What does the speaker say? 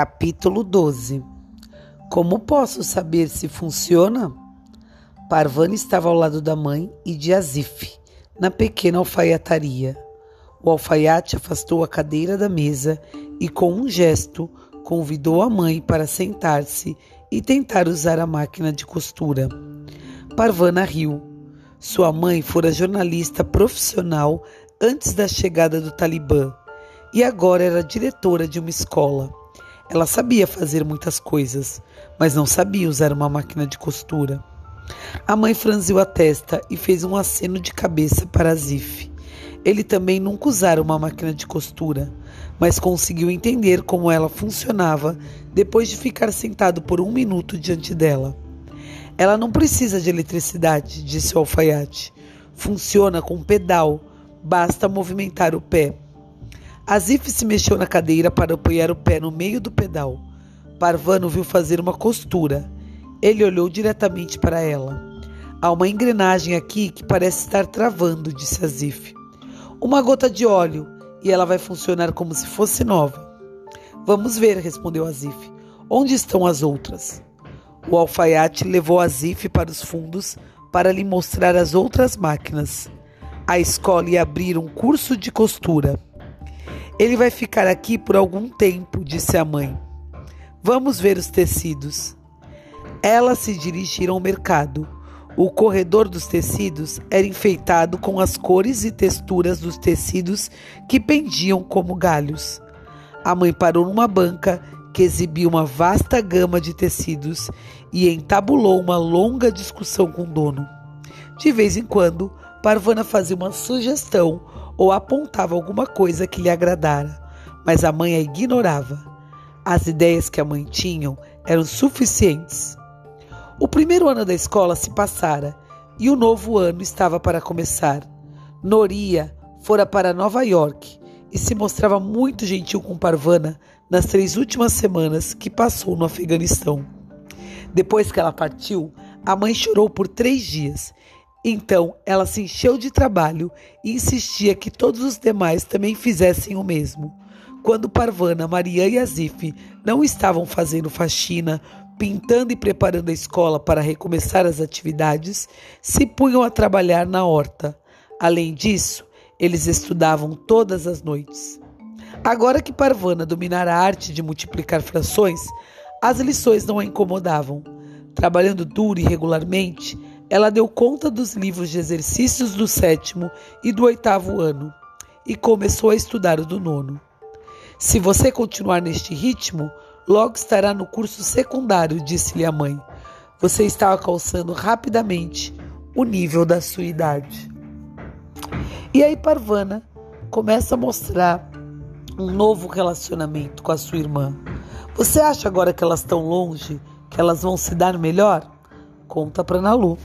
Capítulo 12 Como posso saber se funciona? Parvana estava ao lado da mãe e de Azif, na pequena alfaiataria. O alfaiate afastou a cadeira da mesa e, com um gesto, convidou a mãe para sentar-se e tentar usar a máquina de costura. Parvana riu. Sua mãe fora jornalista profissional antes da chegada do Talibã e agora era diretora de uma escola. Ela sabia fazer muitas coisas, mas não sabia usar uma máquina de costura. A mãe franziu a testa e fez um aceno de cabeça para Zif. Ele também nunca usara uma máquina de costura, mas conseguiu entender como ela funcionava depois de ficar sentado por um minuto diante dela. Ela não precisa de eletricidade, disse o alfaiate. Funciona com pedal, basta movimentar o pé. Azif se mexeu na cadeira para apoiar o pé no meio do pedal. Parvano viu fazer uma costura. Ele olhou diretamente para ela. Há uma engrenagem aqui que parece estar travando, disse Azif. Uma gota de óleo e ela vai funcionar como se fosse nova. Vamos ver, respondeu Azif. Onde estão as outras? O alfaiate levou Azif para os fundos para lhe mostrar as outras máquinas. A escola ia abrir um curso de costura. Ele vai ficar aqui por algum tempo, disse a mãe. Vamos ver os tecidos. Elas se dirigiram ao mercado. O corredor dos tecidos era enfeitado com as cores e texturas dos tecidos que pendiam como galhos. A mãe parou numa banca que exibia uma vasta gama de tecidos e entabulou uma longa discussão com o dono. De vez em quando, Parvana fazia uma sugestão ou apontava alguma coisa que lhe agradara, mas a mãe a ignorava. As ideias que a mãe tinha eram suficientes. O primeiro ano da escola se passara e o novo ano estava para começar. Noria fora para Nova York e se mostrava muito gentil com Parvana nas três últimas semanas que passou no Afeganistão. Depois que ela partiu, a mãe chorou por três dias então ela se encheu de trabalho e insistia que todos os demais também fizessem o mesmo. Quando Parvana, Maria e Azif não estavam fazendo faxina, pintando e preparando a escola para recomeçar as atividades, se punham a trabalhar na horta. Além disso, eles estudavam todas as noites. Agora que Parvana dominara a arte de multiplicar frações, as lições não a incomodavam. Trabalhando duro e regularmente, ela deu conta dos livros de exercícios do sétimo e do oitavo ano e começou a estudar o do nono. Se você continuar neste ritmo, logo estará no curso secundário, disse-lhe a mãe. Você está alcançando rapidamente o nível da sua idade. E aí, Parvana começa a mostrar um novo relacionamento com a sua irmã. Você acha agora que elas estão longe, que elas vão se dar melhor? Conta para Nalu.